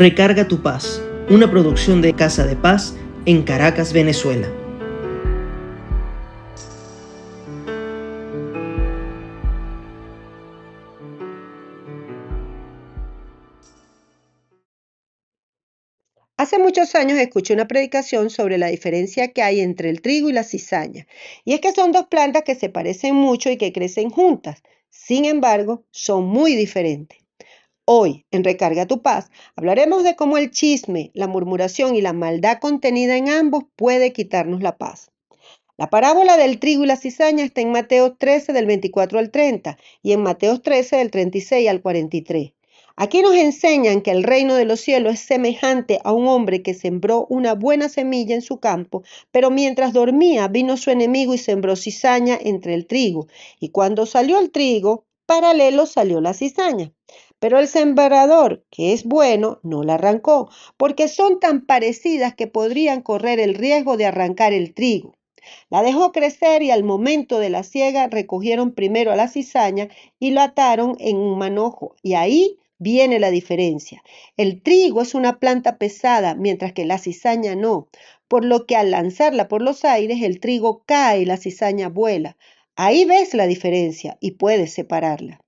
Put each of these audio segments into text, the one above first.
Recarga tu paz, una producción de Casa de Paz en Caracas, Venezuela. Hace muchos años escuché una predicación sobre la diferencia que hay entre el trigo y la cizaña. Y es que son dos plantas que se parecen mucho y que crecen juntas. Sin embargo, son muy diferentes. Hoy, en Recarga tu Paz, hablaremos de cómo el chisme, la murmuración y la maldad contenida en ambos puede quitarnos la paz. La parábola del trigo y la cizaña está en Mateo 13 del 24 al 30 y en Mateo 13 del 36 al 43. Aquí nos enseñan que el reino de los cielos es semejante a un hombre que sembró una buena semilla en su campo, pero mientras dormía vino su enemigo y sembró cizaña entre el trigo. Y cuando salió el trigo, paralelo salió la cizaña. Pero el sembrador, que es bueno, no la arrancó, porque son tan parecidas que podrían correr el riesgo de arrancar el trigo. La dejó crecer y al momento de la siega recogieron primero a la cizaña y lo ataron en un manojo. Y ahí viene la diferencia. El trigo es una planta pesada, mientras que la cizaña no, por lo que al lanzarla por los aires el trigo cae y la cizaña vuela. Ahí ves la diferencia y puedes separarla.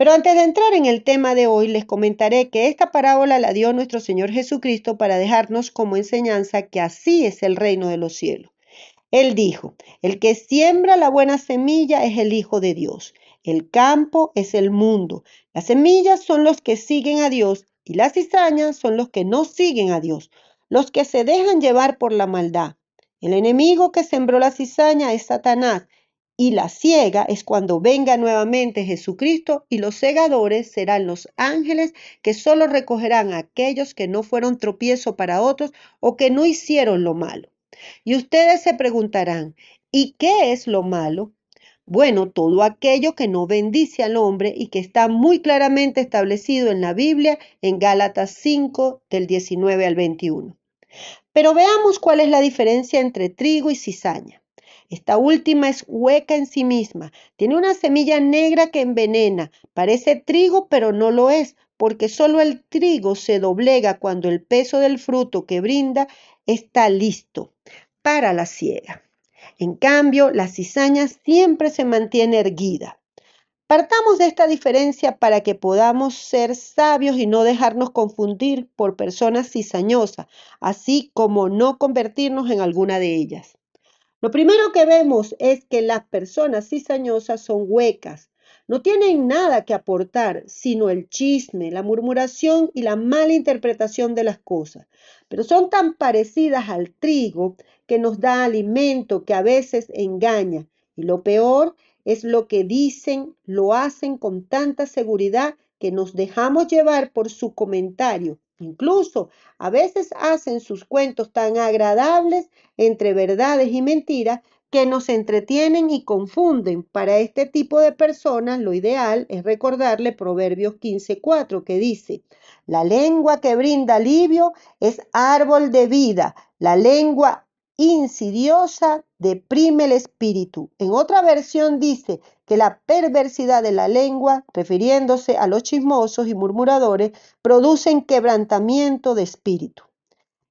Pero antes de entrar en el tema de hoy, les comentaré que esta parábola la dio nuestro Señor Jesucristo para dejarnos como enseñanza que así es el reino de los cielos. Él dijo, el que siembra la buena semilla es el Hijo de Dios. El campo es el mundo. Las semillas son los que siguen a Dios y las cizañas son los que no siguen a Dios, los que se dejan llevar por la maldad. El enemigo que sembró la cizaña es Satanás y la ciega es cuando venga nuevamente Jesucristo y los segadores serán los ángeles que solo recogerán a aquellos que no fueron tropiezo para otros o que no hicieron lo malo. Y ustedes se preguntarán, ¿y qué es lo malo? Bueno, todo aquello que no bendice al hombre y que está muy claramente establecido en la Biblia en Gálatas 5 del 19 al 21. Pero veamos cuál es la diferencia entre trigo y cizaña. Esta última es hueca en sí misma, tiene una semilla negra que envenena, parece trigo pero no lo es, porque solo el trigo se doblega cuando el peso del fruto que brinda está listo para la siega. En cambio, la cizaña siempre se mantiene erguida. Partamos de esta diferencia para que podamos ser sabios y no dejarnos confundir por personas cizañosas, así como no convertirnos en alguna de ellas. Lo primero que vemos es que las personas cizañosas son huecas. No tienen nada que aportar, sino el chisme, la murmuración y la mala interpretación de las cosas. Pero son tan parecidas al trigo que nos da alimento que a veces engaña. Y lo peor es lo que dicen, lo hacen con tanta seguridad que nos dejamos llevar por su comentario Incluso a veces hacen sus cuentos tan agradables entre verdades y mentiras que nos entretienen y confunden. Para este tipo de personas lo ideal es recordarle Proverbios 15.4 que dice, la lengua que brinda alivio es árbol de vida, la lengua insidiosa deprime el espíritu. En otra versión dice que la perversidad de la lengua, refiriéndose a los chismosos y murmuradores, producen quebrantamiento de espíritu.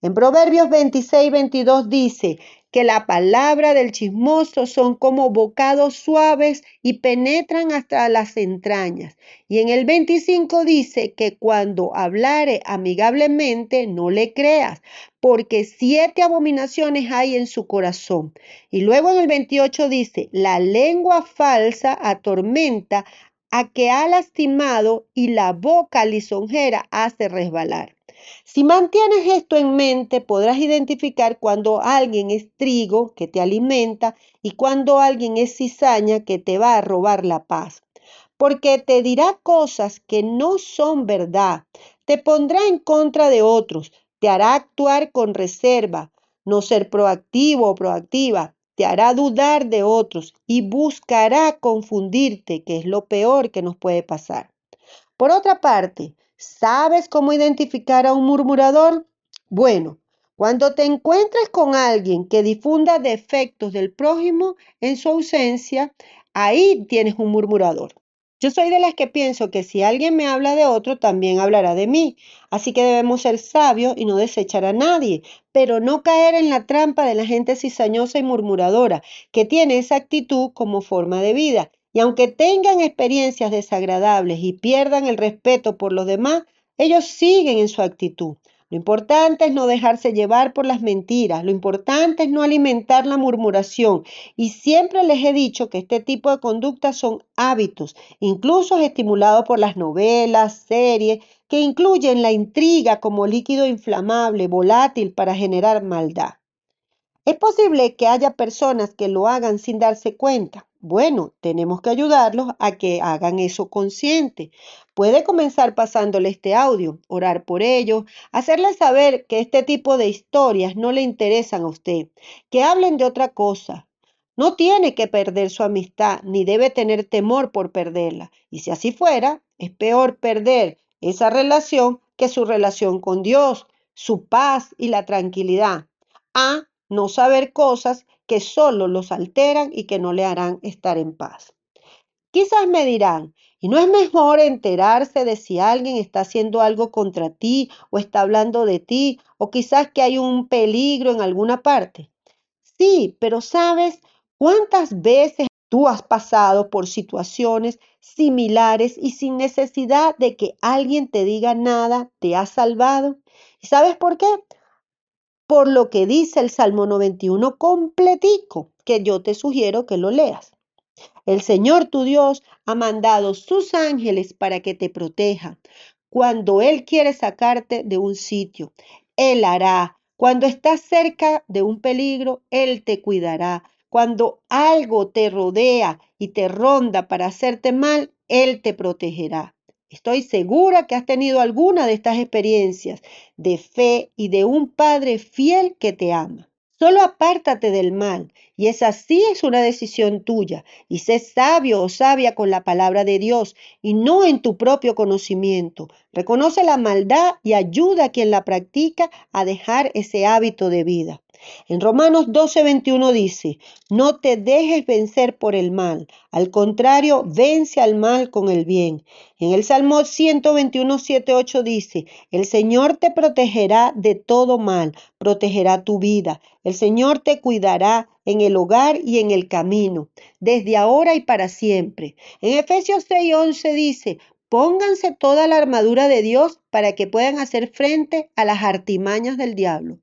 En Proverbios 26, 22 dice, que la palabra del chismoso son como bocados suaves y penetran hasta las entrañas. Y en el 25 dice que cuando hablare amigablemente no le creas, porque siete abominaciones hay en su corazón. Y luego en el 28 dice, la lengua falsa atormenta a que ha lastimado y la boca lisonjera hace resbalar. Si mantienes esto en mente, podrás identificar cuando alguien es trigo que te alimenta y cuando alguien es cizaña que te va a robar la paz. Porque te dirá cosas que no son verdad, te pondrá en contra de otros, te hará actuar con reserva, no ser proactivo o proactiva, te hará dudar de otros y buscará confundirte, que es lo peor que nos puede pasar. Por otra parte, ¿Sabes cómo identificar a un murmurador? Bueno, cuando te encuentres con alguien que difunda defectos del prójimo en su ausencia, ahí tienes un murmurador. Yo soy de las que pienso que si alguien me habla de otro, también hablará de mí. Así que debemos ser sabios y no desechar a nadie, pero no caer en la trampa de la gente cizañosa y murmuradora, que tiene esa actitud como forma de vida. Y aunque tengan experiencias desagradables y pierdan el respeto por los demás, ellos siguen en su actitud. Lo importante es no dejarse llevar por las mentiras, lo importante es no alimentar la murmuración. Y siempre les he dicho que este tipo de conductas son hábitos, incluso estimulados por las novelas, series, que incluyen la intriga como líquido inflamable, volátil para generar maldad. Es posible que haya personas que lo hagan sin darse cuenta. Bueno, tenemos que ayudarlos a que hagan eso consciente. Puede comenzar pasándole este audio, orar por ellos, hacerles saber que este tipo de historias no le interesan a usted, que hablen de otra cosa. No tiene que perder su amistad, ni debe tener temor por perderla. Y si así fuera, es peor perder esa relación que su relación con Dios, su paz y la tranquilidad. A no saber cosas que solo los alteran y que no le harán estar en paz. Quizás me dirán, ¿y no es mejor enterarse de si alguien está haciendo algo contra ti o está hablando de ti o quizás que hay un peligro en alguna parte? Sí, pero ¿sabes cuántas veces tú has pasado por situaciones similares y sin necesidad de que alguien te diga nada, te has salvado? ¿Y sabes por qué? Por lo que dice el Salmo 91 completico, que yo te sugiero que lo leas. El Señor tu Dios ha mandado sus ángeles para que te proteja. Cuando Él quiere sacarte de un sitio, Él hará. Cuando estás cerca de un peligro, Él te cuidará. Cuando algo te rodea y te ronda para hacerte mal, Él te protegerá. Estoy segura que has tenido alguna de estas experiencias de fe y de un Padre fiel que te ama. Solo apártate del mal, y esa sí es una decisión tuya, y sé sabio o sabia con la palabra de Dios, y no en tu propio conocimiento. Reconoce la maldad y ayuda a quien la practica a dejar ese hábito de vida. En Romanos 12:21 dice, no te dejes vencer por el mal, al contrario, vence al mal con el bien. En el Salmo 121, 7, 8 dice, el Señor te protegerá de todo mal, protegerá tu vida, el Señor te cuidará en el hogar y en el camino, desde ahora y para siempre. En Efesios 6, 11 dice, Pónganse toda la armadura de Dios para que puedan hacer frente a las artimañas del diablo.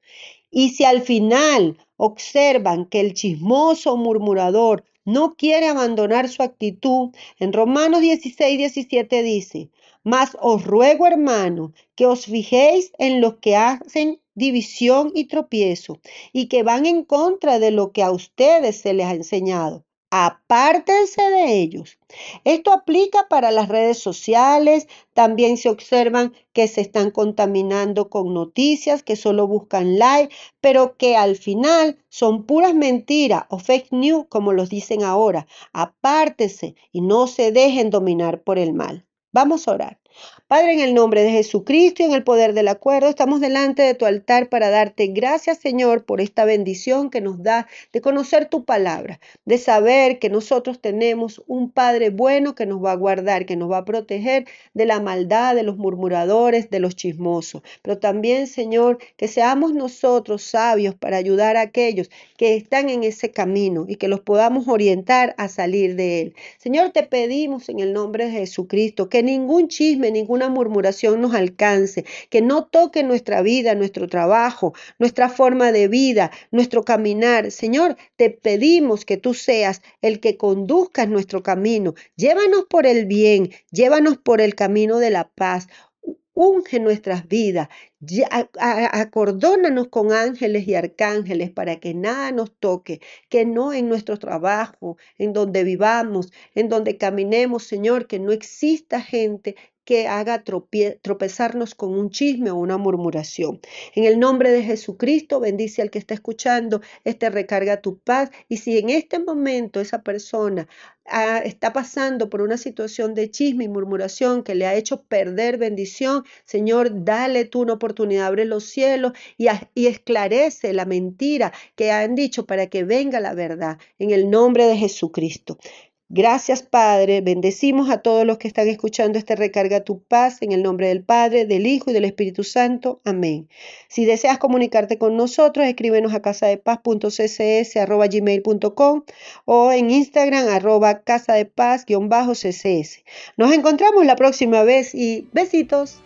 Y si al final observan que el chismoso murmurador no quiere abandonar su actitud, en Romanos 16, 17 dice, mas os ruego, hermano, que os fijéis en los que hacen división y tropiezo y que van en contra de lo que a ustedes se les ha enseñado apártense de ellos. Esto aplica para las redes sociales, también se observan que se están contaminando con noticias que solo buscan like, pero que al final son puras mentiras o fake news, como los dicen ahora. Apártense y no se dejen dominar por el mal. Vamos a orar. Padre, en el nombre de Jesucristo y en el poder del acuerdo, estamos delante de tu altar para darte gracias, Señor, por esta bendición que nos da de conocer tu palabra, de saber que nosotros tenemos un Padre bueno que nos va a guardar, que nos va a proteger de la maldad, de los murmuradores, de los chismosos. Pero también, Señor, que seamos nosotros sabios para ayudar a aquellos que están en ese camino y que los podamos orientar a salir de él. Señor, te pedimos en el nombre de Jesucristo que ningún chisme ninguna murmuración nos alcance, que no toque nuestra vida, nuestro trabajo, nuestra forma de vida, nuestro caminar. Señor, te pedimos que tú seas el que conduzca nuestro camino. Llévanos por el bien, llévanos por el camino de la paz unge nuestras vidas, acordónanos con ángeles y arcángeles para que nada nos toque, que no en nuestro trabajo, en donde vivamos, en donde caminemos, Señor, que no exista gente que haga tropezarnos con un chisme o una murmuración. En el nombre de Jesucristo, bendice al que está escuchando, este recarga tu paz. Y si en este momento esa persona ah, está pasando por una situación de chisme y murmuración que le ha hecho perder bendición, Señor, dale tú una oportunidad, abre los cielos y, esclarece la mentira que han dicho para que venga la verdad. En el nombre de Jesucristo. Gracias, Padre. Bendecimos a todos los que están escuchando este Recarga tu Paz en el nombre del Padre, del Hijo y del Espíritu Santo. Amén. Si deseas comunicarte con nosotros, escríbenos a casadepaz.ccs.gmail.com o en Instagram arroba casadepaz-ccs. Nos encontramos la próxima vez y besitos.